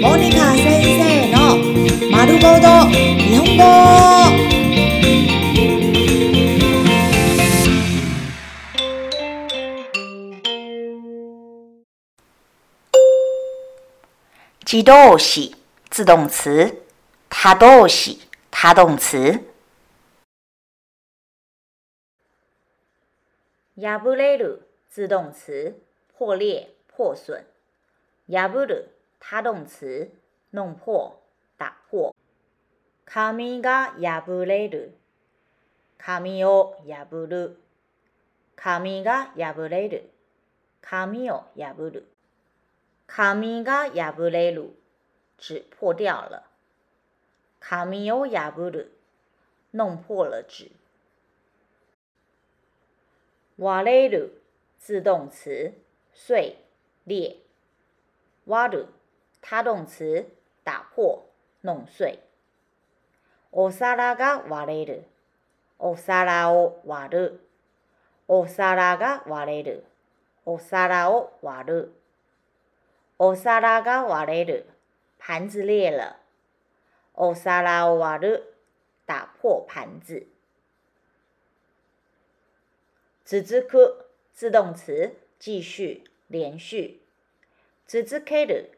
モニカ先生の「丸ごと日本語」自動詞自动词他動詞他動詞破れる自動詞破裂破損破る他动词弄破、打破。卡米嘎，牙不勒鲁。卡米欧，牙不鲁。卡米嘎，破不勒鲁。卡米欧，牙不鲁。卡米嘎，牙不勒鲁。纸破掉了。卡米欧，牙不鲁。弄破了纸。瓦勒鲁，自动词碎裂。瓦鲁。他动词打破弄碎。お皿が割れる。お皿を割る。お皿が割れる。お皿を割る。お皿が割れる。盘子裂了。お皿を割る。打破盘子。ずく自动词继续连续。ずける。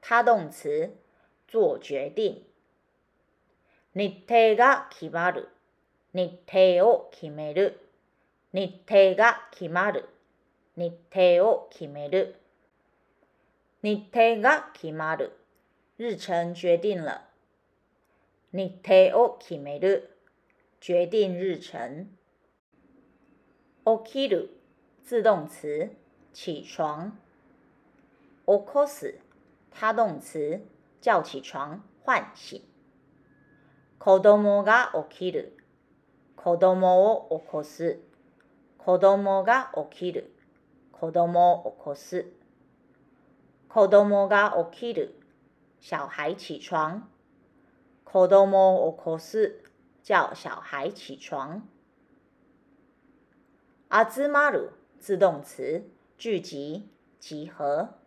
他动词做决定，日程が決まる。日程を決める。日程が決まる。日程を決める。日程が決まる。日程决定了。日程决定了。日程定日程日程决定了。日程决决定日程他动词叫起床，唤醒。子どもが起きる、子どもを起こす、子どもが起きる、子ども起こす、子どもが起きる，小孩起床。子ども起こす，叫小孩起床。あつまる自动词聚集，集合。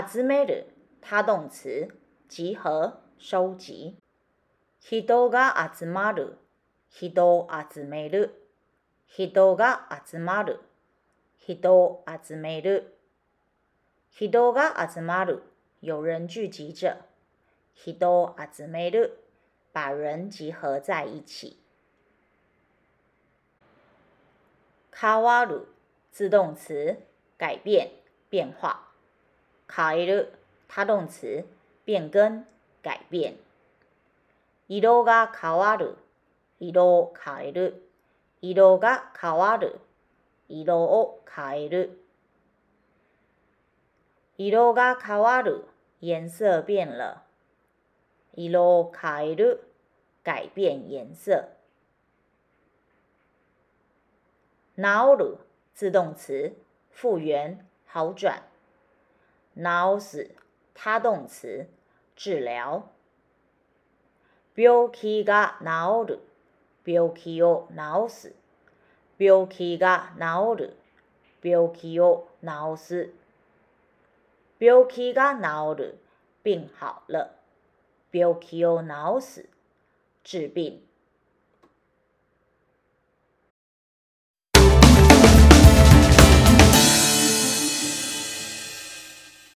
集める，他动词，集合、收集。人が集まる、人が集める、人が集まる、人が集める、人が集まる，有人聚集着。人が集める，把人集合在一起。変わる，自动词，改变、变化。変える，他动词，变更、改变。色が変わる、色を変える、色が変わる、颜色变了。色を変える、改变颜色。なる、自动词，复原、好转。脑死，他动词，治疗。病気が治る，病気を治す。病気が治る，病気を治す。病気が治る，病好了。病気を治す，治病。